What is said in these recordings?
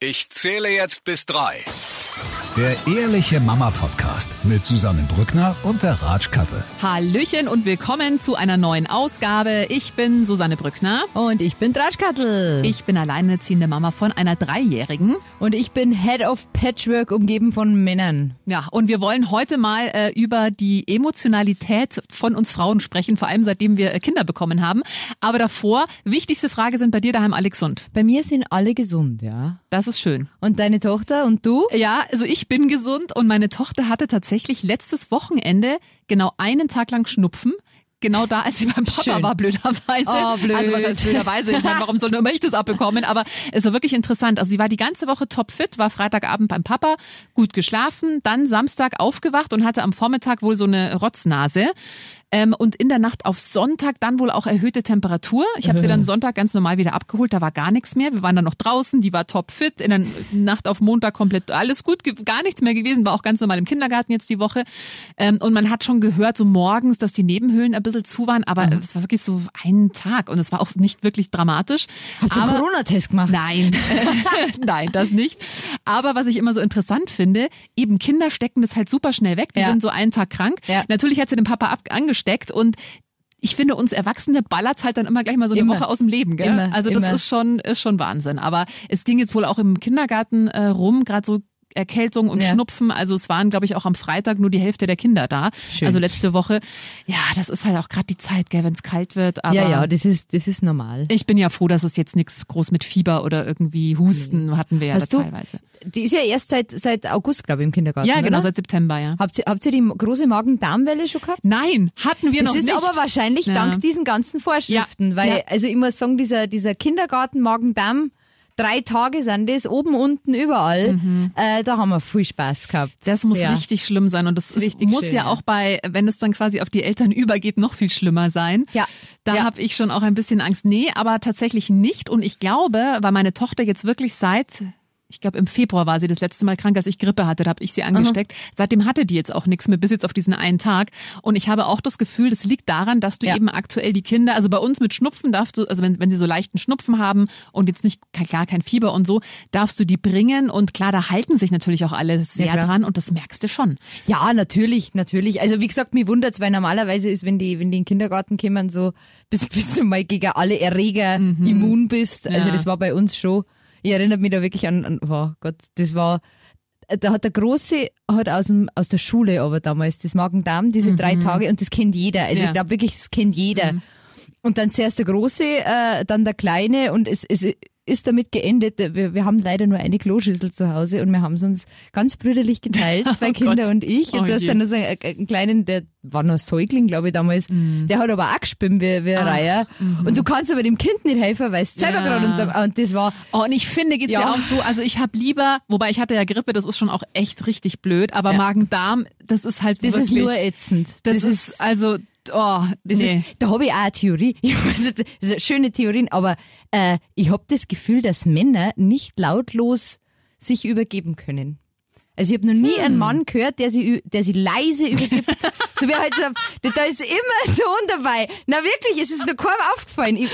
Ich zähle jetzt bis drei. Der Ehrliche Mama Podcast mit Susanne Brückner und der Ratschkattel. Hallöchen und willkommen zu einer neuen Ausgabe. Ich bin Susanne Brückner. Und ich bin Draschkattel. Ich bin alleinerziehende Mama von einer Dreijährigen. Und ich bin Head of Patchwork, umgeben von Männern. Ja, und wir wollen heute mal äh, über die Emotionalität von uns Frauen sprechen, vor allem seitdem wir äh, Kinder bekommen haben. Aber davor, wichtigste Frage, sind bei dir daheim alle gesund? Bei mir sind alle gesund, ja. Das ist schön. Und deine Tochter und du? Ja, also ich bin gesund und meine Tochter hatte tatsächlich letztes Wochenende genau einen Tag lang Schnupfen. Genau da, als sie beim Papa Schön. war, blöderweise. Oh, blöd. Also was heißt blöderweise? Ich meine, warum soll nur immer ich das abbekommen? Aber es war wirklich interessant. Also sie war die ganze Woche topfit, war Freitagabend beim Papa, gut geschlafen, dann Samstag aufgewacht und hatte am Vormittag wohl so eine Rotznase. Ähm, und in der Nacht auf Sonntag dann wohl auch erhöhte Temperatur. Ich habe sie dann Sonntag ganz normal wieder abgeholt, da war gar nichts mehr. Wir waren dann noch draußen, die war topfit. In der Nacht auf Montag komplett alles gut, gar nichts mehr gewesen, war auch ganz normal im Kindergarten jetzt die Woche. Ähm, und man hat schon gehört, so morgens, dass die Nebenhöhlen ein bisschen zu waren, aber es war wirklich so ein Tag und es war auch nicht wirklich dramatisch. Habt ihr einen Corona-Test gemacht? Nein, nein, das nicht. Aber was ich immer so interessant finde, eben Kinder stecken das halt super schnell weg. Die Ja. sind so einen Tag krank. Ja. Natürlich hat sie den Papa ab angesteckt und ich finde, uns Erwachsene ballert's halt dann immer gleich mal so eine Immer. Woche aus dem Leben, gell? Immer, also das immer. ist schon, ist schon Wahnsinn. Aber es ging jetzt wohl auch im Kindergarten äh, rum, gerade so Erkältung und Ja. Schnupfen. Also es waren, glaube ich, auch am Freitag nur die Hälfte der Kinder da. Schön. Also letzte Woche. Ja, das ist halt auch gerade die Zeit, gell, wenn es kalt wird. Aber ja, ja, das ist, das ist normal. ich bin ja froh, dass es jetzt nichts groß mit Fieber oder irgendwie Husten hatten wir ja Hast du- teilweise. Die ist ja erst seit, seit August, glaube ich, im Kindergarten. Ja, genau, oder? seit September, ja. Habt ihr, habt ihr die große Magen-Darm-Welle schon gehabt? Nein, hatten wir Das noch ist nicht. aber wahrscheinlich Ja. dank diesen ganzen Vorschriften, Ja. weil, also ich muss sagen, dieser, dieser Kindergarten Magen-Darm, drei Tage sind das, oben, unten, überall, äh, da haben wir viel Spaß gehabt. das muss Ja. richtig schlimm sein und das ist, muss schön, ja ja. auch bei, wenn es dann quasi auf die Eltern übergeht, noch viel schlimmer sein. Ja. Da Ja. habe ich schon auch ein bisschen Angst. Nee, aber tatsächlich nicht und ich glaube, weil meine Tochter jetzt wirklich seit ich glaube, im Februar war sie das letzte Mal krank, als ich Grippe hatte, da habe ich sie angesteckt. Seitdem hatte die jetzt auch nichts mehr, bis jetzt auf diesen einen Tag. Und ich habe auch das Gefühl, das liegt daran, dass du Ja. eben aktuell die Kinder, also bei uns mit Schnupfen darfst du, also wenn, wenn sie so leichten Schnupfen haben und jetzt nicht klar kein Fieber und so, darfst du die bringen. Und klar, da halten sich natürlich auch alle sehr klar. dran und das merkst du schon. Ja, natürlich, natürlich. Also wie gesagt, mir wundert's, weil normalerweise ist, wenn die, wenn die in den Kindergarten kommen, so bis, bis du mal gegen alle Erreger immun bist. Also Mhm. Ja. das war bei uns schon. Ich erinnere mich da wirklich an, an oh Gott, das war, da hat der Große hat aus, dem, aus der Schule aber damals das Magen-Darm, diese drei Tage und das kennt jeder. Also Mhm. Ja. Mhm. ich glaube wirklich, das kennt jeder. Und dann zuerst der Große, äh, dann der Kleine und es, es ist damit geendet. Wir, wir haben leider nur eine Kloschüssel zu Hause und wir haben es uns ganz brüderlich geteilt, zwei Oh Kinder Gott. und ich. Und Oh du hast dann nur so einen, einen kleinen, der war noch Säugling, glaube ich, damals. Der hat aber auch gespimmt wie, wie ein Reiher. Und du kannst aber dem Kind nicht helfen, weil es selber Ja. gerade unter, und das war, Oh, und ich finde, geht's ja. Ja. auch so, also ich habe lieber, wobei ich hatte ja Grippe, das ist schon auch echt richtig blöd, aber Ja. Magen-Darm, das ist halt das wirklich... ist nur ätzend. Das, ist, also, oh, Das nee. ist, da habe ich auch eine Theorie. Ich weiß, das sind schöne Theorien, aber äh, ich habe das Gefühl, dass Männer nicht lautlos sich übergeben können. Also ich habe noch nie Hm. einen Mann gehört, der sie, der sie leise übergibt. so wie halt so, da ist immer ein Ton dabei. Na wirklich, es ist nur kaum aufgefallen. Ich,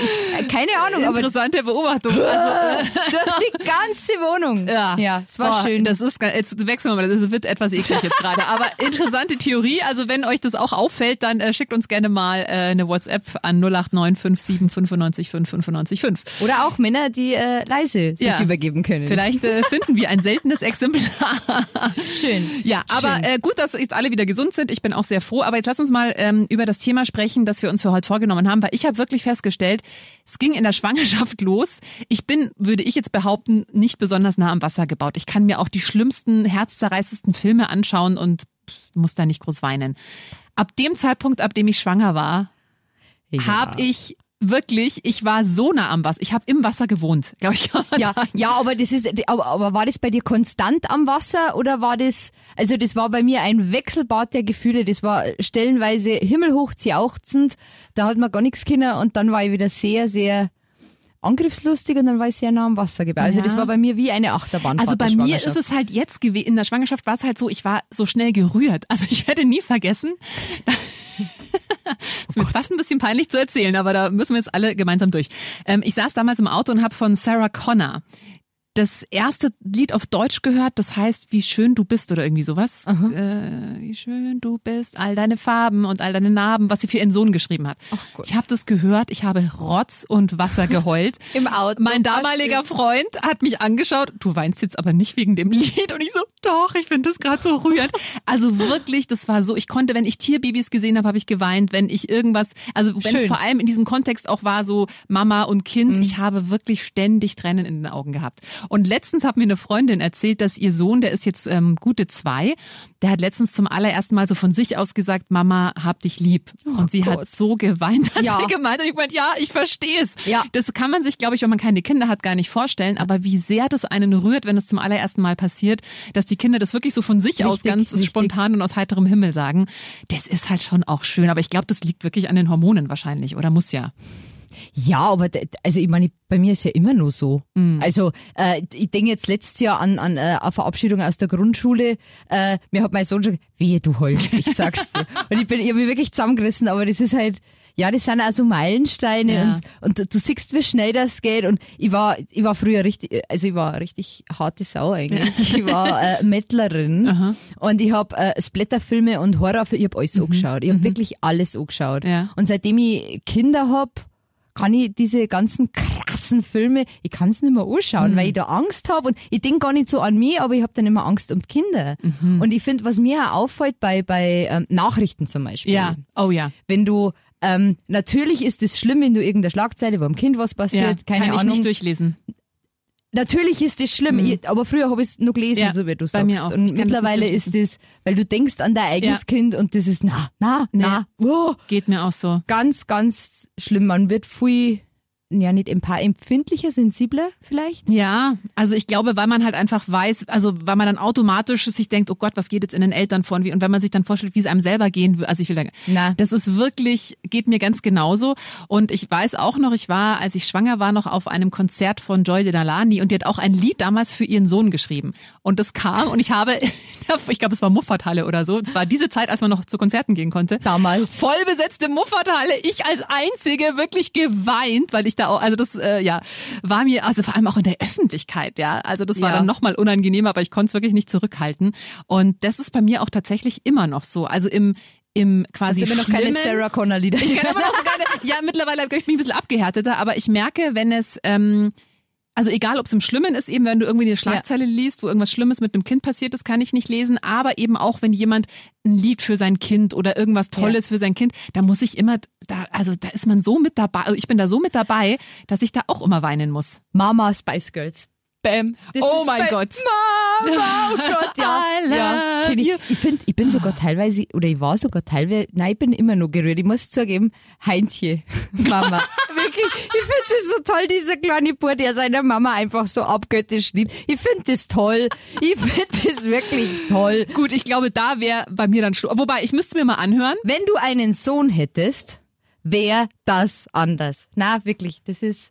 keine Ahnung, aber durch Interessante Beobachtung. Also, die ganze Wohnung. ja, ja, es war Boah, schön. Das ist, jetzt wechseln wir mal, das wird etwas eklig jetzt gerade. Aber interessante Theorie. Also wenn euch das auch auffällt, dann äh, schickt uns gerne mal äh, eine WhatsApp an 08957 95 5 95 5. Oder auch Männer, die äh, leise sich Ja. übergeben können. Vielleicht äh, finden wir ein seltenes Exemplar. Schön. Ja, aber Schön. äh, gut, dass jetzt alle wieder gesund sind. Ich bin auch sehr froh. Aber jetzt lass uns mal ähm, über das Thema sprechen, das wir uns für heute vorgenommen haben, weil ich habe wirklich festgestellt, es ging in der Schwangerschaft los. Ich bin, würde ich jetzt behaupten, nicht besonders nah am Wasser gebaut. Ich kann mir auch die schlimmsten, herzzerreißendsten Filme anschauen und pff, muss da nicht groß weinen. Ab dem Zeitpunkt, ab dem ich schwanger war, Ja. habe ich wirklich, ich war so nah am Wasser. Ich habe im Wasser gewohnt, glaube ich. Ja, sagen. ja, aber das ist, aber, aber war das bei dir konstant am Wasser oder war das, also das war bei mir ein Wechselbad der Gefühle. Das war stellenweise himmelhoch jauchzend. Da hat man gar nichts können und dann war ich wieder sehr, sehr angriffslustig und dann war ich sehr nah am Wasser gebaut. Also Ja. das war bei mir wie eine Achterbahn. Also bei mir ist es halt jetzt gewesen, in der Schwangerschaft war es halt so, ich war so schnell gerührt. Also ich werde nie vergessen. ist mir fast ein bisschen peinlich zu erzählen, aber da müssen wir jetzt alle gemeinsam durch. Ähm, ich saß damals im Auto und habe von Sarah Connor das erste Lied auf Deutsch gehört, das heißt Wie schön du bist oder irgendwie sowas. Äh, wie schön du bist, all deine Farben und all deine Narben, was sie für ihren Sohn geschrieben hat. Gott. ich habe das gehört, ich habe Rotz und Wasser geheult. Im Auto. Mein damaliger Freund hat mich angeschaut, du weinst jetzt aber nicht wegen dem Lied und ich so, doch, ich finde das gerade so rührend. Also wirklich, das war so, ich konnte, wenn ich Tierbabys gesehen habe, habe ich geweint, wenn ich irgendwas, also wenn es vor allem in diesem Kontext auch war, so Mama und Mhm. Kind, ich habe wirklich ständig Tränen in den Augen gehabt. Und letztens hat mir eine Freundin erzählt, dass ihr Sohn, der ist jetzt ähm, gute zwei, der hat letztens zum allerersten Mal so von sich aus gesagt, Mama, hab dich lieb. und sie hat Gott. so geweint, hat Ja. sie gemeint. Und ich meinte, ja, ich verstehe es. Ja. Das kann man sich, glaube ich, wenn man keine Kinder hat, gar nicht vorstellen. Aber wie sehr das einen rührt, wenn es zum allerersten Mal passiert, dass die Kinder das wirklich so von sich aus Richtig, ganz richtig. spontan und aus heiterem Himmel sagen. Das ist halt schon auch schön. Aber ich glaube, das liegt wirklich an den Hormonen wahrscheinlich. Oder muss ja. Ja, aber also ich meine, bei mir ist ja immer nur so. Mhm. Also äh, ich denke jetzt letztes Jahr an, an äh, eine Verabschiedung aus der Grundschule. Äh, mir hat mein Sohn schon gesagt, wehe, du heulst, ich sag's dir. und ich bin ich hab mich wirklich zusammengerissen, aber das ist halt, ja, das sind also Meilensteine Ja. und, und du- siehst, wie schnell das geht. Und ich war, ich war früher richtig, also ich war richtig harte Sau eigentlich. Ich war äh, Mettlerin und ich habe äh, Splatterfilme und Horrorfilme, ich habe alles angeschaut. Ich habe wirklich alles angeschaut. Ja. Und seitdem ich Kinder hab, kann ich diese ganzen krassen Filme, ich kann es nicht mehr anschauen, Mhm. weil ich da Angst habe und ich denk gar nicht so an mich, aber ich habe dann immer Angst um die Kinder. Mhm. Und ich finde, was mir auch auffällt bei, bei ähm, Nachrichten zum Beispiel, Ja. Oh ja. wenn du ähm, natürlich ist es schlimm, wenn du irgendeine Schlagzeile, wo am Kind was ja. passiert, keine kann ich Ahnung. nicht durchlesen. Natürlich ist es schlimm, ich, aber früher habe ich es nur gelesen, Ja, so wie du bei sagst. mir auch. Ich Und das mittlerweile ist es, weil du denkst an dein eigenes Ja. Kind und das ist na, na, na, oh, Geht mir auch so. ganz, ganz schlimm. Man wird viel, ja nicht ein paar empfindlicher, sensibler vielleicht. Ja, also ich glaube, weil man halt einfach weiß, also weil man dann automatisch sich denkt, oh Gott, was geht jetzt in den Eltern vor? Und wie- und wenn man sich dann vorstellt, wie es einem selber gehen würde, also ich will sagen, Na. das ist wirklich, geht mir ganz genauso. Und ich weiß auch noch, ich war, als ich schwanger war, noch auf einem Konzert von Joy Denalani und die hat auch ein Lied damals für ihren Sohn geschrieben. Und das kam und ich habe, ich glaube, es war Muffathalle oder so. Es war diese Zeit, als man noch zu Konzerten gehen konnte. Damals. Vollbesetzte Muffathalle. Ich als Einzige wirklich geweint, weil ich da auch, also das, äh, ja, war mir, also vor allem auch in der Öffentlichkeit, ja. Also das war Ja. dann nochmal unangenehmer, aber ich konnte es wirklich nicht zurückhalten. Und das ist bei mir auch tatsächlich immer noch so. Also im, im quasi immer noch keine Sarah Connor Lieder. ich kann immer noch so keine, ja, mittlerweile bin ich ein bisschen abgehärteter, aber ich merke, wenn es, ähm, also egal, ob es im Schlimmen ist, eben wenn du irgendwie eine Schlagzeile liest, wo irgendwas Schlimmes mit einem Kind passiert ist, kann ich nicht lesen, aber eben auch, wenn jemand ein Lied für sein Kind oder irgendwas Tolles für sein Kind, da muss ich immer, da, also da ist man so mit dabei, also ich bin da so mit dabei, dass ich da auch immer weinen muss. Mama Spice Girls. Bam. Das Oh mein Gott. Mama, oh Gott, ja. Ja. Ich, ich finde, ich bin sogar teilweise, oder ich war sogar teilweise, nein, ich bin immer noch gerührt. Ich muss zugeben, Heintje, Mama. Wirklich, ich finde das so toll, dieser kleine Bub, der seiner Mama einfach so abgöttisch liebt. Ich finde das toll. Ich finde das wirklich toll. Gut, ich glaube, da wäre bei mir dann Schluss. Wobei, ich müsste mir mal anhören. Wenn du einen Sohn hättest, wäre das anders. Na, wirklich, das ist,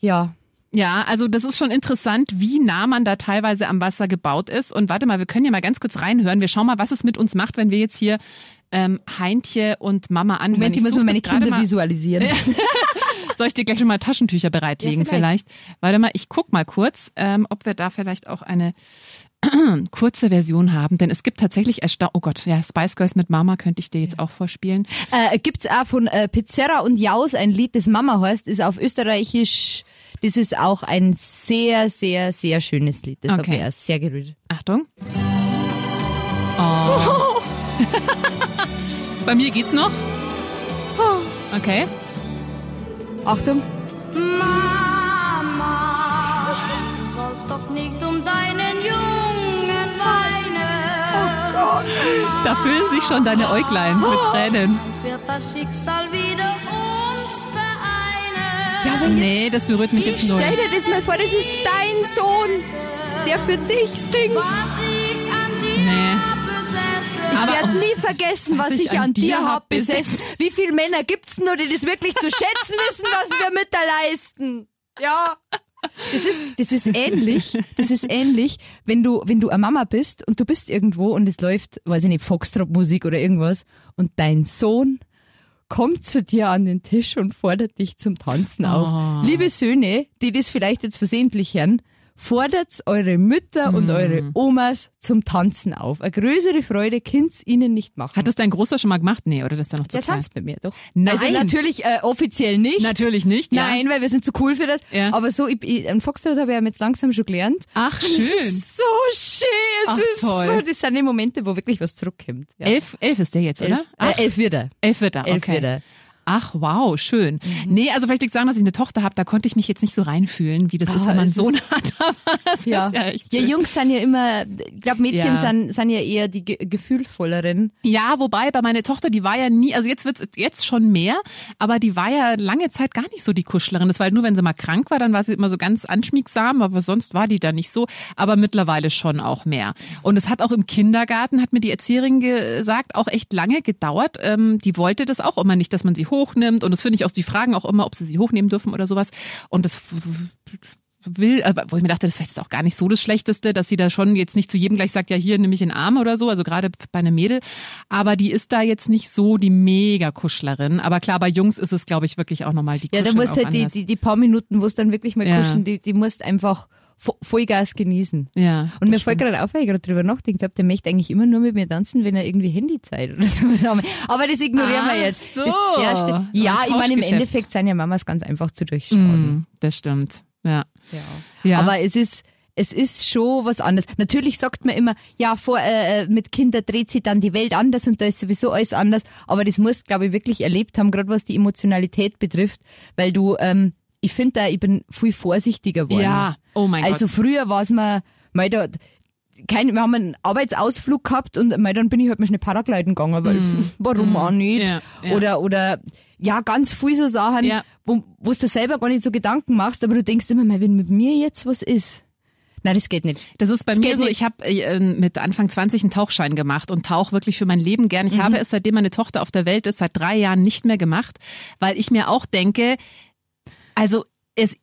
ja. Ja, also das ist schon interessant, wie nah man da teilweise am Wasser gebaut ist. Und warte mal, wir können ja mal ganz kurz reinhören. Wir schauen mal, was es mit uns macht, wenn wir jetzt hier ähm, Heintje und Mama anhören. Moment, muss such mir meine Kinder mal. visualisieren. Soll ich dir gleich schon mal Taschentücher bereitlegen Ja, vielleicht. vielleicht. Warte mal, ich guck mal kurz, ähm, ob wir da vielleicht auch eine kurze Version haben. Denn es gibt tatsächlich ersta Oh Gott, ja, Spice Girls mit Mama könnte ich dir jetzt auch vorspielen. Äh, gibt's auch von äh, Pizzerra und Jaus ein Lied, das Mama heißt, ist auf Österreichisch. Das ist auch ein sehr, sehr, sehr schönes Lied. Das Okay. hat mich auch sehr gerührt. Achtung. Oh. Bei mir geht's noch. Okay. Achtung. Mama, sollst doch nicht um deinen Jungen weinen. Oh Gott. Da füllen sich schon deine Äuglein mit Tränen. Uns wird das Schicksal wieder uns jetzt, Nee, das berührt mich jetzt null. stell dir das mal vor, das ist dein Sohn, der für dich singt. Was ich an dir Nee. besessen. Ich werde nie vergessen, was, ich an dir hab besessen. Wie viele Männer gibt's nur, die das wirklich zu schätzen wissen, was wir mit der leisten? Ja. Das ist, das ist ähnlich, das ist ähnlich, wenn du, wenn du eine Mama bist und du bist irgendwo und es läuft, weiß ich nicht, Foxtrot-Musik oder irgendwas und dein Sohn kommt zu dir an den Tisch und fordert dich zum Tanzen auf. Liebe Söhne, die das vielleicht jetzt versehentlich hören, fordert eure Mütter und eure Omas zum Tanzen auf. Eine größere Freude könnt's ihnen nicht machen. Hat das dein Großer schon mal gemacht? Nee, oder das ist ja noch zu der klein? tanzt mit mir, doch. Nein. Also natürlich äh, offiziell nicht. Natürlich nicht, ja. Nein, weil wir sind zu cool für das. Ja. Aber so, ich, ich, ein Foxtrot habe ich ja jetzt langsam schon gelernt. Ach, Das schön. ist so schön. Es Ach, ist toll. so, das sind die Momente, wo wirklich was zurückkommt. Ja. Elf, elf ist der jetzt, oder? Elf, äh, elf wird er. Elf wird er, Elf okay. wird er. Ach, wow, schön. Mhm. Nee, also vielleicht liegt sagen, dass ich eine Tochter habe, da konnte ich mich jetzt nicht so reinfühlen, wie das ist, Ah, wenn man einen Sohn ist- hat. Aber das Ja. ist ja echt ja, schön. Jungs sind ja immer, ich glaube, Mädchen Ja. sind, sind ja eher die ge gefühlvolleren. Ja, wobei bei meiner Tochter, die war ja nie, also jetzt wird's jetzt schon mehr, aber die war ja lange Zeit gar nicht so die Kuschlerin. Das war halt nur, wenn sie mal krank war, dann war sie immer so ganz anschmiegsam, aber sonst war die da nicht so. Aber mittlerweile schon auch mehr. Und es hat auch im Kindergarten, hat mir die Erzieherin gesagt, auch echt lange gedauert. Ähm, die wollte das auch immer nicht, dass man sie hochnimmt. Und das finde ich auch, die fragen auch immer, ob sie sie hochnehmen dürfen oder sowas. Und das will, aber wo ich mir dachte, das ist vielleicht auch gar nicht so das Schlechteste, dass sie da schon jetzt nicht zu jedem gleich sagt, ja hier nehme ich in den Arm oder so, also gerade bei einem Mädel, aber die ist da jetzt nicht so die Mega-Kuschlerin, aber klar, bei Jungs ist es, glaube ich, wirklich auch nochmal die Ja, da musst halt die, die, die paar Minuten, wo es dann wirklich mal Ja. kuscheln, die, die musst einfach Vollgas genießen. ja, Und mir fällt gerade auf, weil ich gerade drüber nachdenkt habe, der möchte eigentlich immer nur mit mir tanzen, wenn er irgendwie Handyzeit oder so haben. Aber das ignorieren Ah, wir jetzt. so. Das, ja, ja ich meine, im. Endeffekt sind ja Mamas ganz einfach zu durchschauen. Mm, das stimmt, ja. Ja. ja. Aber es ist, es ist schon was anderes. Natürlich sagt man immer, ja, vor, äh, mit Kindern dreht sich dann die Welt anders und da ist sowieso alles anders. Aber das musst, glaube ich, wirklich erlebt haben, gerade was die Emotionalität betrifft, weil du, ähm, ich finde da, ich bin viel vorsichtiger geworden. ja, oh mein Also Gott. früher war es mir, mal da, kein, wir haben einen Arbeitsausflug gehabt und mal dann bin ich halt mal schnell Paragliden gegangen, weil warum auch nicht? Mm. Ja, ja. Oder, oder ja, ganz viel so Sachen, Ja. wo, du selber gar nicht so Gedanken machst, aber du denkst immer mal, wenn mit mir jetzt was ist. Nein, das geht nicht. Das ist bei Es mir so, nicht. ich habe äh, mit Anfang 20 einen Tauchschein gemacht und tauch wirklich für mein Leben gern. Ich Mhm. habe es, seitdem meine Tochter auf der Welt ist, seit drei Jahren nicht mehr gemacht, weil ich mir auch denke, also es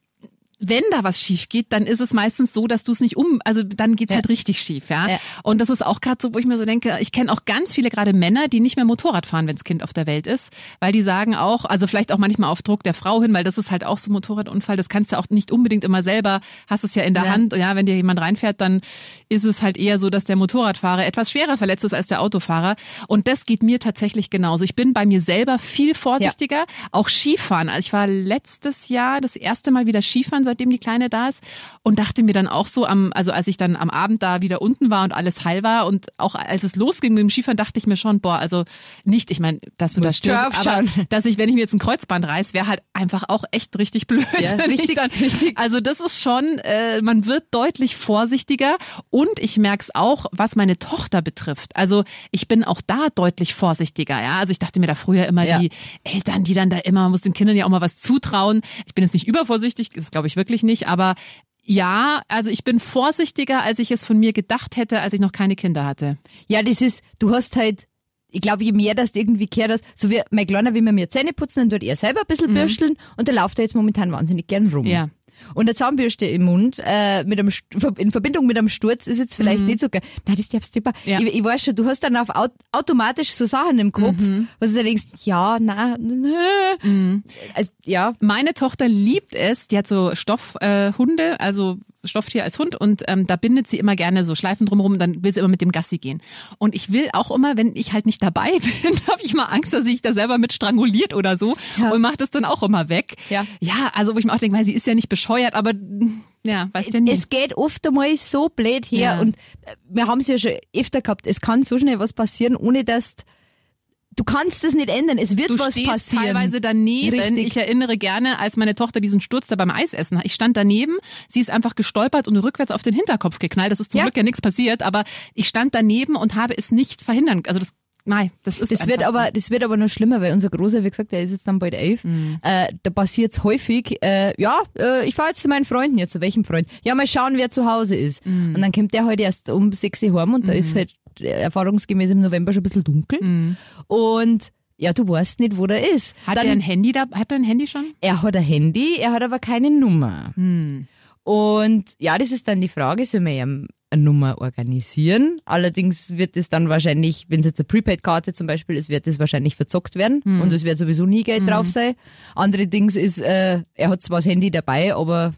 wenn da was schief geht, dann ist es meistens so, dass du es nicht um, also dann geht's Ja. halt richtig schief, ja. Ja. Und das ist auch gerade so, wo ich mir so denke, ich kenne auch ganz viele gerade Männer, die nicht mehr Motorrad fahren, wenns Kind auf der Welt ist, weil die sagen auch, also vielleicht auch manchmal auf Druck der Frau hin, weil das ist halt auch so ein Motorradunfall, das kannst du auch nicht unbedingt immer selber, hast es ja in der Ja. Hand, ja, wenn dir jemand reinfährt, dann ist es halt eher so, dass der Motorradfahrer etwas schwerer verletzt ist als der Autofahrer und das geht mir tatsächlich genauso. Ich bin bei mir selber viel vorsichtiger, auch Skifahren. Also ich war letztes Jahr das erste Mal wieder Skifahren, seitdem die Kleine da ist und dachte mir dann auch so am, also als ich dann am Abend da wieder unten war und alles heil war und auch als es losging mit dem Skifahren, dachte ich mir schon, boah, also nicht, ich meine, dass du das Musst du stirbst, aber dass ich, wenn ich mir jetzt ein Kreuzband reiß, wäre halt einfach auch echt richtig blöd. Ja, richtig, dann, Also das ist schon, äh, man wird deutlich vorsichtiger und ich merke es auch, was meine Tochter betrifft. Also ich bin auch da deutlich vorsichtiger. Ja, also ich dachte mir da früher immer Ja. die Eltern, die dann da immer, man muss den Kindern ja auch mal was zutrauen. Ich bin jetzt nicht übervorsichtig, das glaube ich wirklich nicht, aber ja, also ich bin vorsichtiger, als ich es von mir gedacht hätte, als ich noch keine Kinder hatte. Ja, das ist, du hast halt, ich glaube, je mehr das irgendwie gehört hast, so wie mein Kleiner, wenn wir mir Zähne putzen, dann tut er selber ein bisschen bürsteln und da läuft er jetzt momentan wahnsinnig gern rum. Mhm. Ja. Und eine Zahnbürste im Mund, äh, mit einem, in Verbindung mit einem Sturz ist jetzt vielleicht nicht so geil. Nein, das darfst du. Mhm. Ja. Ich, ich weiß schon, du hast dann auf aut automatisch so Sachen im Kopf, Mhm. wo du dann denkst, ja, na, na. Also, ja. Meine Tochter liebt es, die hat so Stoffhunde, äh, also Stofftier als Hund und ähm, da bindet sie immer gerne so Schleifen drumherum, dann will sie immer mit dem Gassi gehen. Und ich will auch immer, wenn ich halt nicht dabei bin, habe ich mal Angst, dass ich da selber mit stranguliert oder so Ja. und mache das dann auch immer weg. Ja. ja, also wo ich mir auch denke, weil sie ist ja nicht bescheuert, aber ja, weißt du nie. Es geht oft einmal so blöd her Ja. und äh, wir haben es ja schon öfter gehabt, es kann so schnell was passieren, ohne dass du kannst das nicht ändern, es wird Du was stehst passieren. teilweise daneben. Richtig. Ich erinnere gerne, als meine Tochter diesen Sturz da beim Eisessen hat. Ich stand daneben, sie ist einfach gestolpert und rückwärts auf den Hinterkopf geknallt. Das ist zum Ja. Glück ja nichts passiert, aber ich stand daneben und habe es nicht verhindern. Also das, nein, das ist Das wird einfach aber, das wird aber noch schlimmer, weil unser Großer, wie gesagt, der ist jetzt dann bald elf. Mhm. Äh, da passiert's häufig, äh, ja, äh, ich fahre jetzt zu meinen Freunden, ja, zu welchem Freund? Ja, mal schauen, wer zu Hause ist. Mhm. Und dann kommt der heute erst um sechs Uhr heim und da ist halt erfahrungsgemäß im November schon ein bisschen dunkel. Mhm. Und ja, du weißt nicht, wo der ist. Hat dann, er ein Handy da? Hat er ein Handy schon? er hat ein Handy, er hat aber keine Nummer. Hm. Und ja, das ist dann die Frage, soll man ihm eine Nummer organisieren? Allerdings wird es dann wahrscheinlich, wenn es jetzt eine Prepaid-Karte zum Beispiel ist, wird es wahrscheinlich verzockt werden und es wird sowieso nie Geld drauf sein. Andere Dings ist, äh, er hat zwar das Handy dabei, aber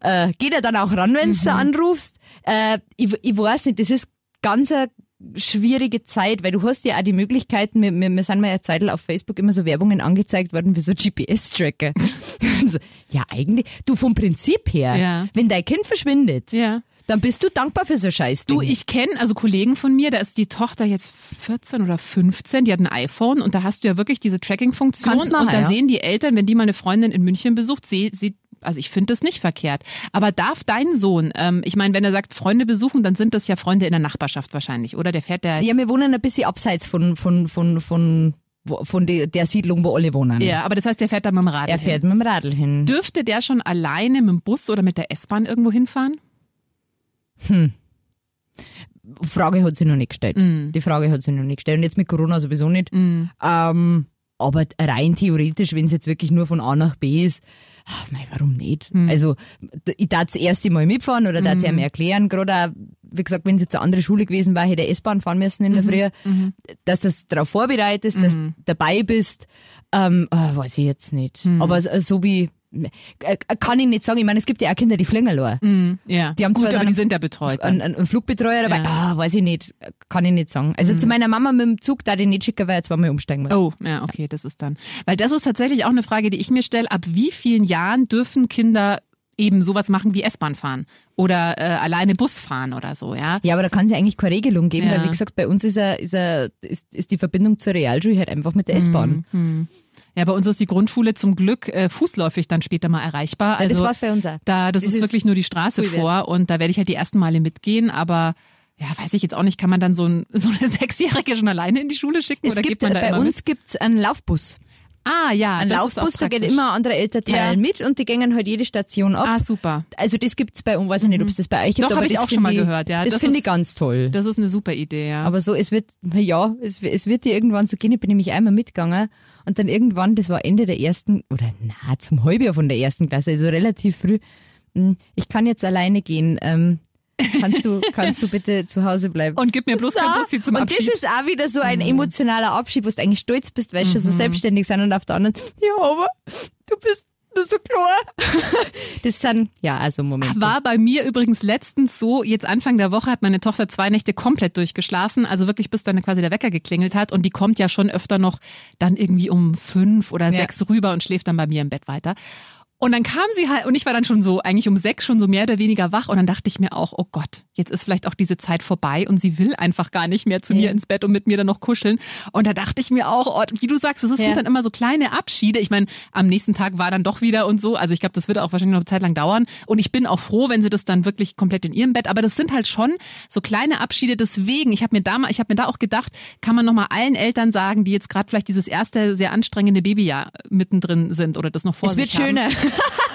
äh, geht er dann auch ran, wenn du anrufst. Äh, ich, ich weiß nicht, das ist ganz eine schwierige Zeit, weil du hast ja auch die Möglichkeiten, wir, wir, wir sind mal eine Zeit auf Facebook immer so Werbungen angezeigt worden für so GPS-Tracker. ja, eigentlich, du vom Prinzip her, Ja. wenn dein Kind verschwindet, Ja. dann bist du dankbar für so Scheiß. Du, ich kenne also Kollegen von mir, da ist die Tochter jetzt 14 oder 15, die hat ein iPhone und da hast du ja wirklich diese Tracking-Funktion und da ja. sehen die Eltern, wenn die mal eine Freundin in München besucht, sie, sie also ich finde das nicht verkehrt. Aber darf dein Sohn, ähm, ich meine, wenn er sagt, Freunde besuchen, dann sind das ja Freunde in der Nachbarschaft wahrscheinlich, oder? Der fährt der Ja, wir wohnen ein bisschen abseits von, von, von, von, von der, Siedlung, wo alle wohnen. ja, aber das heißt, der fährt da mit dem Rad Er hin. fährt mit dem Radl hin. Dürfte der schon alleine mit dem Bus oder mit der S-Bahn irgendwo hinfahren? Frage hat sie noch nicht gestellt. Mm. Die Frage hat sie noch nicht gestellt. Und jetzt mit Corona sowieso nicht. Ähm, aber rein theoretisch, wenn es jetzt wirklich nur von A nach B ist, ach, mei, warum nicht? Mm. Also, ich darf das erste Mal mitfahren oder darf es ihm erklären, gerade auch, wie gesagt, wenn es jetzt eine andere Schule gewesen wäre, hätte er S-Bahn fahren müssen in der Mhm. Früh, dass du es darauf vorbereitest, dass du dabei bist, ähm, ah, weiß ich jetzt nicht. Mhm. Aber so, wie, kann ich nicht sagen. Ich meine, es gibt ja auch Kinder, die fliegen allein. Ja, Die haben gut, zwar aber die sind ja betreut. Ein, Dann. ein, ein Flugbetreuer dabei, Ja. Mhm. ah, weiß ich nicht, kann ich nicht sagen. Also zu meiner Mama mit dem Zug, da ich nicht schicken, weil ich zweimal umsteigen muss. Oh, ja, okay, das ist dann. Weil das ist tatsächlich auch eine Frage, die ich mir stelle. Ab wie vielen Jahren dürfen Kinder eben sowas machen wie S-Bahn fahren oder äh, alleine Bus fahren oder so, ja? Ja, aber da kann es ja eigentlich keine Regelung geben, Ja. weil wie gesagt, bei uns ist, er, ist, er, ist, ist die Verbindung zur Realschule halt einfach mit der S-Bahn. Ja, bei uns ist die Grundschule zum Glück äh, fußläufig dann später mal erreichbar. Ja, das Also war's bei uns auch. Da, das, Das ist ist wirklich nur die Straße cool vor und da werde ich halt die ersten Male mitgehen, aber ja, weiß ich jetzt auch nicht, kann man dann so, ein, so eine Sechsjährige schon alleine in die Schule schicken Es oder gibt, geht man da bei uns gibt's einen Laufbus. Ah ja, Ein Laufbus, da geht immer ein anderer Elternteil Ja. mit und die gehen halt jede Station ab. Ah, super. Also das gibt's bei uns, weiß ich nicht, ob es das bei euch gibt. Doch, aber hab ich das auch schon mal ich- gehört, ja. Das, Das finde ich ganz toll. Das ist eine super Idee, ja. Aber so, es wird, ja, es, es wird dir irgendwann so gehen. Ich bin nämlich einmal mitgegangen und dann irgendwann, das war Ende der ersten, oder na, zum Halbjahr von der ersten Klasse, also relativ früh. hm, Ich kann jetzt alleine gehen. Ähm, kannst du, kannst du bitte zu Hause bleiben? und gib mir bloß kein Bussi zum und Abschied. Mhm. das ist auch wieder so ein emotionaler Abschied, wo du eigentlich stolz bist, weil du schon so selbstständig sind und auf der anderen, ja, aber du bist nur so klar. das sind, ja, also Momente. War bei mir übrigens letztens so, jetzt Anfang der Woche hat meine Tochter zwei Nächte komplett durchgeschlafen, also wirklich bis dann quasi der Wecker geklingelt hat und die kommt ja schon öfter noch dann irgendwie um fünf oder Ja. sechs rüber und schläft dann bei mir im Bett weiter. Und dann kam sie halt, und ich war dann schon so, eigentlich um sechs schon so mehr oder weniger wach. Und dann dachte ich mir auch, oh Gott, jetzt ist vielleicht auch diese Zeit vorbei und sie will einfach gar nicht mehr zu mir Ja. ins Bett und mit mir dann noch kuscheln. Und da dachte ich mir auch, oh, wie du sagst, es Ja. sind dann immer so kleine Abschiede. Ich meine, am nächsten Tag war dann doch wieder und so. Also ich glaube, das wird auch wahrscheinlich noch eine Zeit lang dauern. Und ich bin auch froh, wenn sie das dann wirklich komplett in ihrem Bett. Aber das sind halt schon so kleine Abschiede. Deswegen, ich habe mir da mal, ich habe mir da auch gedacht, kann man noch mal allen Eltern sagen, die jetzt gerade vielleicht dieses erste sehr anstrengende Babyjahr mittendrin sind oder das noch vor es wird sich haben. schöner.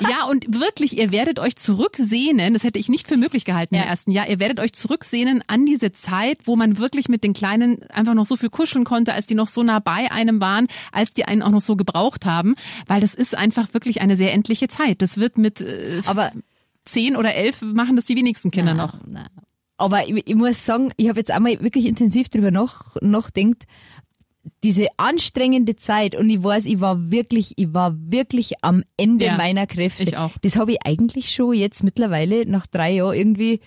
Ja, und wirklich, ihr werdet euch zurücksehnen, das hätte ich nicht für möglich gehalten Ja. im ersten Jahr, ihr werdet euch zurücksehnen an diese Zeit, wo man wirklich mit den Kleinen einfach noch so viel kuscheln konnte, als die noch so nah bei einem waren, als die einen auch noch so gebraucht haben, weil das ist einfach wirklich eine sehr endliche Zeit. Das wird mit äh, Aber zehn oder elf machen das die wenigsten Kinder noch. Nein. Aber ich, ich muss sagen, ich habe jetzt einmal wirklich intensiv drüber nach, nachdenkt, diese anstrengende Zeit und ich weiß, ich war wirklich, ich war wirklich am Ende Ja, meiner Kräfte. ich auch. Das habe ich eigentlich schon jetzt mittlerweile nach drei Jahren irgendwie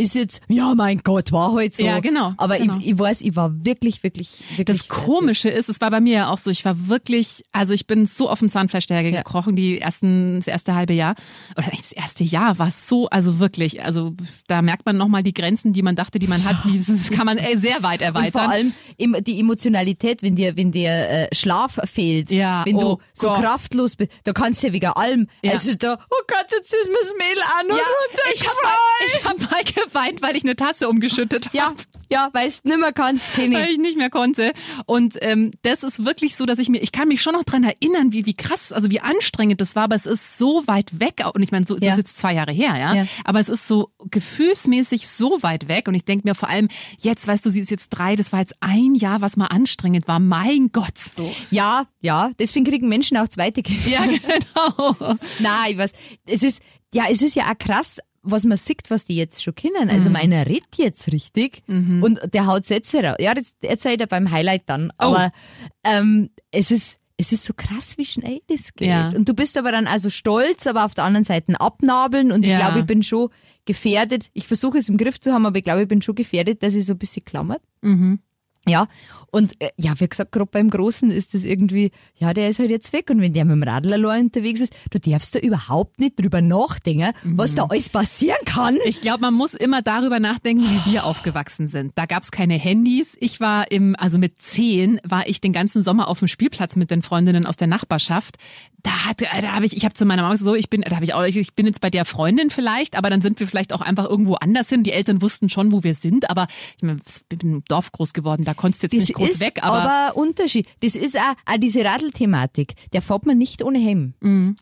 ist jetzt, ja mein Gott, war halt so. Ja, genau, Aber genau. Ich, ich weiß, ich war wirklich, wirklich, wirklich. Das Komische ist, es war bei mir ja auch so, ich war wirklich, also ich bin so auf dem Zahnfleisch daher Ja. gekrochen, die ersten, das erste halbe Jahr. Oder das erste Jahr war es so, also wirklich, also da merkt man nochmal die Grenzen, die man dachte, die man hat, dieses kann man ey, sehr weit Und erweitern. vor allem die Emotionalität, wenn dir, wenn dir äh, Schlaf fehlt, Ja, wenn oh du so Gott. kraftlos bist, da kannst du ja wegen allem, Ja. also da, oh Gott, jetzt ist mir das Mehl an und ja, runter. ich habe mal, ich hab mal geweint, weil ich eine Tasse umgeschüttet habe. Ja, ja, weißt nimmer kannst, Tini. weil ich nicht mehr konnte. Und ähm, das ist wirklich so, dass ich mir, ich kann mich schon noch dran erinnern, wie wie krass, also wie anstrengend das war, aber es ist so weit weg. Und ich meine, so, Ja. das ist jetzt zwei Jahre her, ja? Ja. Aber es ist so gefühlsmäßig so weit weg. Und ich denke mir vor allem, jetzt, weißt du, sie ist jetzt drei, das war jetzt ein Jahr, was mal anstrengend war. Mein Gott, so. Ja, ja, deswegen kriegen Menschen auch zweite Kinder. Ja, genau. Nein, ich weiß, es ist, ja, es ist ja auch krass, was man sieht, was die jetzt schon kennen. Mhm. Also meiner redet jetzt richtig und der haut Sätze raus. Ja, das erzählt er beim Highlight dann. Oh. Aber ähm, es ist es ist so krass, wie schnell das geht. Ja. Und du bist aber dann also stolz, aber auf der anderen Seite abnabeln und ich Ja. glaube, ich bin schon gefährdet. Ich versuche es im Griff zu haben, aber ich glaube, ich bin schon gefährdet, dass ich so ein bisschen klammert. Mhm. Ja, und äh, ja, wie gesagt, gerade beim Großen ist das irgendwie, ja, der ist halt jetzt weg und wenn der mit dem Radl allein unterwegs ist, du darfst da überhaupt nicht drüber nachdenken, was da alles passieren kann. Ich glaube, man muss immer darüber nachdenken, wie wir aufgewachsen sind. Da gab's keine Handys. Ich war im, also mit zehn war ich den ganzen Sommer auf dem Spielplatz mit den Freundinnen aus der Nachbarschaft. Da hatte, da habe ich, ich habe zu meiner Mama gesagt, so, ich bin, da habe ich auch, ich bin jetzt bei der Freundin vielleicht, aber dann sind wir vielleicht auch einfach irgendwo anders hin. Die Eltern wussten schon, wo wir sind, aber ich mein, ich bin im Dorf groß geworden, da konntest jetzt nicht groß ist weg, aber, aber Unterschied. Das ist auch, auch diese Radl-Thematik. Der fährt man nicht ohne Helm.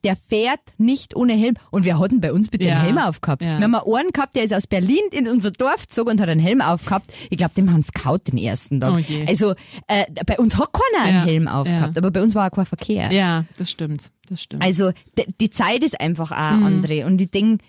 Der fährt nicht ohne Helm. Und wir hatten bei uns bitte Mhm. Ja. einen Helm aufgehabt. Ja. Wir haben einen gehabt, der ist aus Berlin in unser Dorf gezogen und hat einen Helm aufgehabt. Ich glaube, dem haben sie kaut den ersten Tag. Oh. Also äh, bei uns hat keiner einen Ja. Helm aufgehabt, aber bei uns war auch kein Verkehr. ja, das stimmt, das stimmt. Also die Zeit ist einfach auch Mhm. andere. Und ich denke,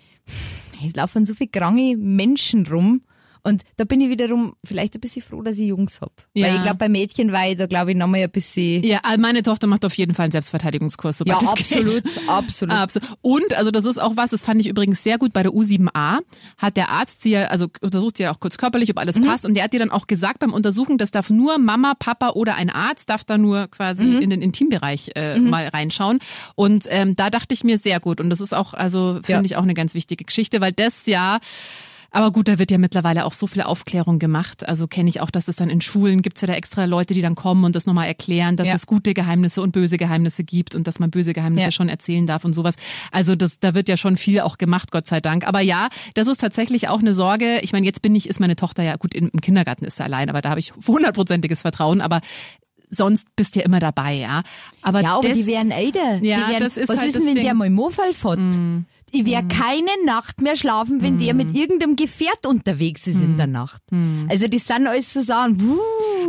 es laufen so viele kranke Menschen rum. Und da bin ich wiederum vielleicht ein bisschen froh, dass ich Jungs hab. Ja. Weil ich glaube, bei Mädchen war ich da, glaube ich, nochmal ein bisschen. ja, also meine Tochter macht auf jeden Fall einen Selbstverteidigungskurs. Ja, sobald geht. absolut, absolut. Absolut. Und, also das ist auch was, das fand ich übrigens sehr gut bei der U7a, hat der Arzt sie ja, also untersucht sie ja auch kurz körperlich, ob alles Mhm. passt. Und der hat dir dann auch gesagt beim Untersuchen, das darf nur Mama, Papa oder ein Arzt, darf da nur quasi Mhm. in den Intimbereich äh, mal reinschauen. Und ähm, da dachte ich mir sehr gut. Und das ist auch, also finde Ja. ich auch eine ganz wichtige Geschichte, weil das ja aber gut, da wird ja mittlerweile auch so viel Aufklärung gemacht. Also kenne ich auch, dass es dann in Schulen gibt's ja da extra Leute, die dann kommen und das nochmal erklären, dass Ja. es gute Geheimnisse und böse Geheimnisse gibt und dass man böse Geheimnisse Ja. schon erzählen darf und sowas. Also das, da wird ja schon viel auch gemacht, Gott sei Dank. Aber ja, das ist tatsächlich auch eine Sorge. Ich meine, jetzt bin ich, ist meine Tochter ja gut im Kindergarten ist sie allein, aber da habe ich hundertprozentiges Vertrauen. Aber sonst bist du ja immer dabei, ja. Aber, ja, aber das, die wären älter. Ja, die wären, das ist was halt ist denn, wenn. Mm. der mal Mofall fährt? Ich werde keine Nacht mehr schlafen, wenn der Mm. mit irgendeinem Gefährt unterwegs ist in der Nacht. Also das sind alles so Sachen, wuh,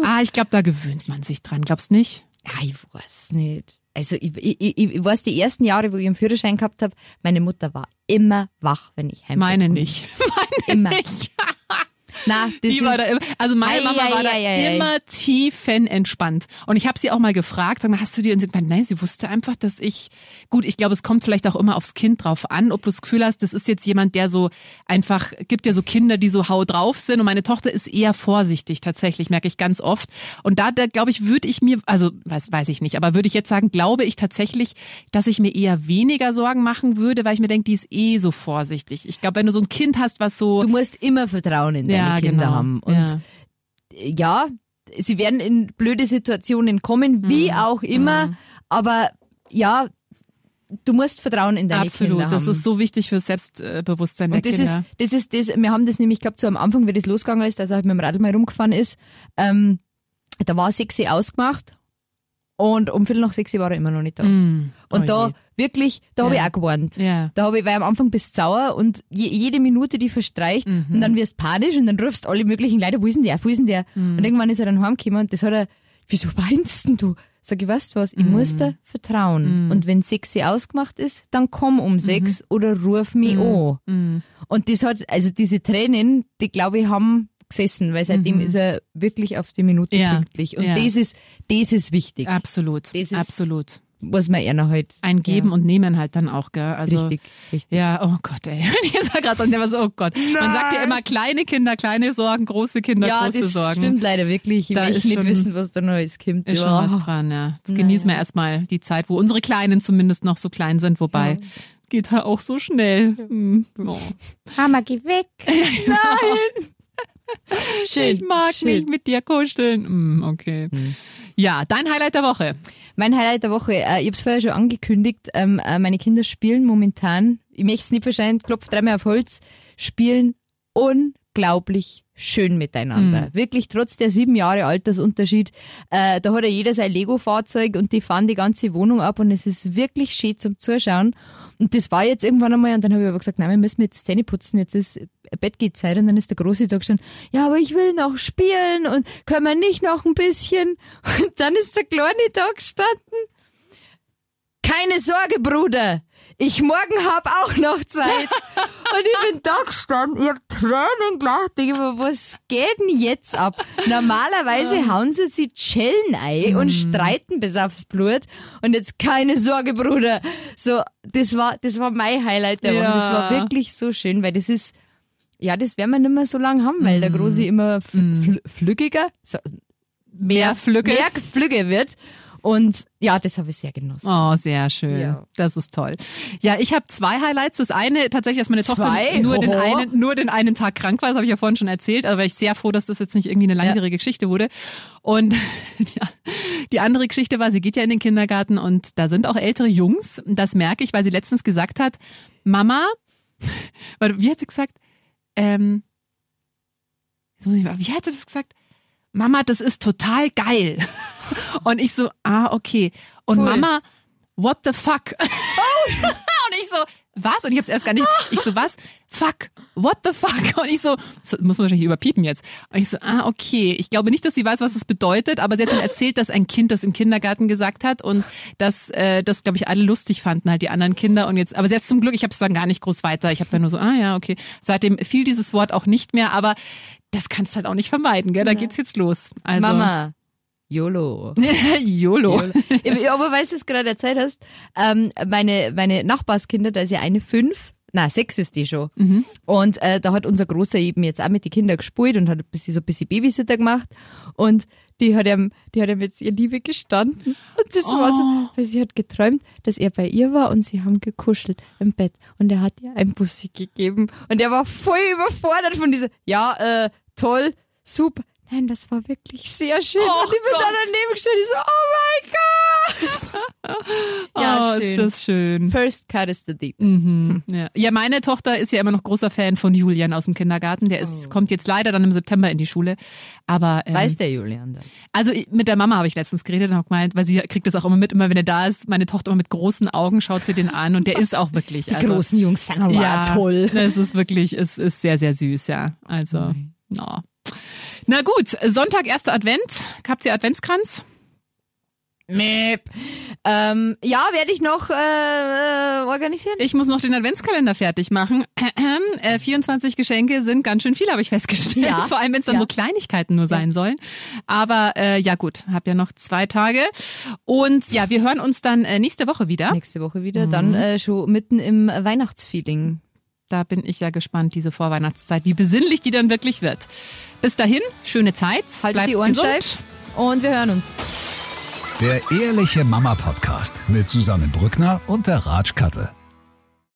Ah, ich glaube, da gewöhnt man sich dran. Glaubst nicht? Ja, ich weiß nicht. Also ich, ich, ich, weiß, die ersten Jahre, wo ich einen Führerschein gehabt habe, meine Mutter war immer wach, wenn ich heim Meine nicht. Immer. nicht. Na, das Die war da immer, also meine Ei, Mama ei, war da ei, ei. immer tiefenentspannt. Und ich habe sie auch mal gefragt, sag mal, hast du die? Und sie gemeint, nein, sie wusste einfach, dass ich, gut, ich glaube, es kommt vielleicht auch immer aufs Kind drauf an, ob du das Gefühl hast, das ist jetzt jemand, der so einfach, gibt ja so Kinder, die so hau drauf sind. Und meine Tochter ist eher vorsichtig, tatsächlich, merke ich ganz oft. Und da, da glaube ich, würde ich mir, also weiß, weiß ich nicht, aber würde ich jetzt sagen, glaube ich tatsächlich, dass ich mir eher weniger Sorgen machen würde, weil ich mir denke, die ist eh so vorsichtig. Ich glaube, wenn du so ein Kind hast, was so du musst immer Vertrauen in deine Ja, Kinder genau. haben. Und Ja. ja. sie werden in blöde Situationen kommen, wie Mhm. auch immer, aber ja, du musst Vertrauen in deine Absolut, Kinder das haben. ist so wichtig fürs Selbstbewusstsein Und das ist, Kinder. das ist das, wir haben das nämlich gehabt, so am Anfang, wie das losgegangen ist, als er halt mit dem Radl mal rumgefahren ist, ähm, da war Uhr ausgemacht und um Viertel nach sechs war er immer noch nicht da. Mm, Und oh da je. wirklich, da habe ich Ja. auch gewarnt. Ja. Da habe ich, weil am Anfang bist du sauer und je, jede Minute, die verstreicht Mhm. und dann wirst du panisch und dann rufst alle möglichen Leute, wo ist denn der, wo ist denn der? Mhm. Und irgendwann ist er dann heimgekommen und das hat er, wieso weinst denn du? Sag ich, weißt du was, ich muss Mhm. dir vertrauen. Und wenn sechs Uhr ausgemacht ist, dann komm um sechs oder ruf mich an. Mhm. Und das hat, also diese Tränen, die glaube ich haben gesessen, weil seitdem ist er wirklich auf die Minute Mhm. Ja. pünktlich. Und Ja. das ist, das ist wichtig, Absolut, Das ist- absolut. was man eher noch halt. Ein Geben ja. und Nehmen halt dann auch, gell? Also, Richtig, richtig. Ja, oh Gott, ey. Ich sag gerade, und der war so, oh Gott. Man sagt ja immer kleine Kinder, kleine Sorgen, große Kinder, Ja, große das Sorgen. stimmt leider wirklich. Ich Da möchte ist nicht schon- wissen, was da alles kommt. Ist schon Ja. was dran, ja. Jetzt genießen wir erstmal die Zeit, wo unsere Kleinen zumindest noch so klein sind, wobei geht halt auch so schnell. Hm. Oh. Hammer, geh weg. Nein. Schön. Ich mag schön. mich mit dir kuscheln. Hm, okay. Ja, dein Highlight der Woche. Mein Highlight der Woche, äh, ich habe es vorher schon angekündigt, ähm, äh, meine Kinder spielen momentan, ich möchte es nicht verschreien, klopf dreimal auf Holz, spielen unglaublich schön miteinander. Wirklich trotz der sieben Jahre Altersunterschied. Äh, da hat ja jeder sein Lego-Fahrzeug und die fahren die ganze Wohnung ab und es ist wirklich schön zum Zuschauen. Und das war jetzt irgendwann einmal und dann habe ich aber gesagt, nein, wir müssen jetzt Zähne putzen, jetzt ist Bettgehzeit und dann ist der Große da gestanden, ja, aber ich will noch spielen und können wir nicht noch ein bisschen? Und dann ist der Kleine da gestanden. Keine Sorge, Bruder. Ich morgen hab auch noch Zeit. Und ich bin da gestanden, ich hab Ich mir, was geht denn jetzt ab? Normalerweise hauen sie sich Schellen ein und streiten bis aufs Blut. Und jetzt keine Sorge, Bruder. So, das war, das war mein Highlight der Woche. Das war wirklich so schön, weil das ist, ja, das werden wir nicht mehr so lange haben, weil der Große immer fl fl flüggiger, so, Mehr Flügge. mehr Flügge wird. Und ja, das habe ich sehr genossen. Oh, sehr schön. Ja. Das ist toll. Ja, ich habe zwei Highlights. Das eine tatsächlich, dass meine Tochter Zwei? nur den, einen, nur den einen Tag krank war. Das habe ich ja vorhin schon erzählt. Aber war ich sehr froh, dass das jetzt nicht irgendwie eine langjährige Geschichte wurde. Und ja, die andere Geschichte war, sie geht ja in den Kindergarten und da sind auch ältere Jungs. Das merke ich, weil sie letztens gesagt hat, Mama, wie hat sie gesagt? Ähm, wie hat sie das gesagt? Mama, das ist total geil. Und ich so, ah, okay. Und Cool. Mama, what the fuck? und ich so, was? Und ich hab's erst gar nicht. Ich so, was? Fuck. What the fuck? Und ich so, so muss man wahrscheinlich überpiepen jetzt. Und ich so, ah, okay. Ich glaube nicht, dass sie weiß, was das bedeutet, aber sie hat dann erzählt, dass ein Kind das im Kindergarten gesagt hat und dass äh, das, glaube ich, alle lustig fanden, halt die anderen Kinder. Und jetzt, aber jetzt zum Glück, ich habe es dann gar nicht groß weiter. Ich habe dann nur so, ah ja, okay. Seitdem fiel dieses Wort auch nicht mehr, aber das kannst halt auch nicht vermeiden, gell? Da geht's jetzt los. Also, Mama, YOLO. YOLO. Ja, aber weißt du, es gerade erzählt hast, ähm, meine, meine Nachbarskinder, da ist ja eine fünf, na sechs ist die schon. Und äh, da hat unser Großer eben jetzt auch mit den Kindern gespielt und hat ein bisschen, so ein bisschen Babysitter gemacht. Und die hat ihm, die hat ihm jetzt ihr Liebe gestanden. Und das war so, weil sie hat geträumt, dass er bei ihr war und sie haben gekuschelt im Bett. Und er hat ihr ein Bussi gegeben. Und er war voll überfordert von dieser, ja, äh, toll, super. Nein, das war wirklich sehr schön. Oh und ich bin Gott. da daneben gestanden, ich so, oh mein Gott. ja, oh, schön. ist das schön. First cut is the deepest. Mhm. Ja. ja, meine Tochter ist ja immer noch großer Fan von Julian aus dem Kindergarten. Der ist, kommt jetzt leider dann im September in die Schule. Aber ähm, Weiß der Julian das? also mit der Mama habe ich letztens geredet und habe gemeint, weil sie kriegt das auch immer mit, immer wenn er da ist. Meine Tochter immer mit großen Augen schaut sie den an und der ist auch wirklich. Die also, großen Jungs sind aber ja, toll. Es ist wirklich, es ist sehr, sehr süß, ja. Also, na. Na gut, Sonntag, erster Advent. Habt ihr Adventskranz? Mäp. Ähm, ja, werde ich noch äh, äh, organisieren. Ich muss noch den Adventskalender fertig machen. Äh, 24 Geschenke sind ganz schön viel, habe ich festgestellt. Ja. Vor allem, wenn es dann Ja. so Kleinigkeiten nur sein sollen. Aber äh, ja gut, hab ja noch zwei Tage. Und ja, wir hören uns dann äh, nächste Woche wieder. Nächste Woche wieder, dann äh, schon mitten im Weihnachtsfeeling. Da bin ich ja gespannt, diese Vorweihnachtszeit, wie besinnlich die dann wirklich wird. Bis dahin, schöne Zeit. Haltet bleibt die Ohren gesund. steif und wir hören uns. Der Ehrliche Mama Podcast mit Susanne Brückner und der Ratsch Kattel.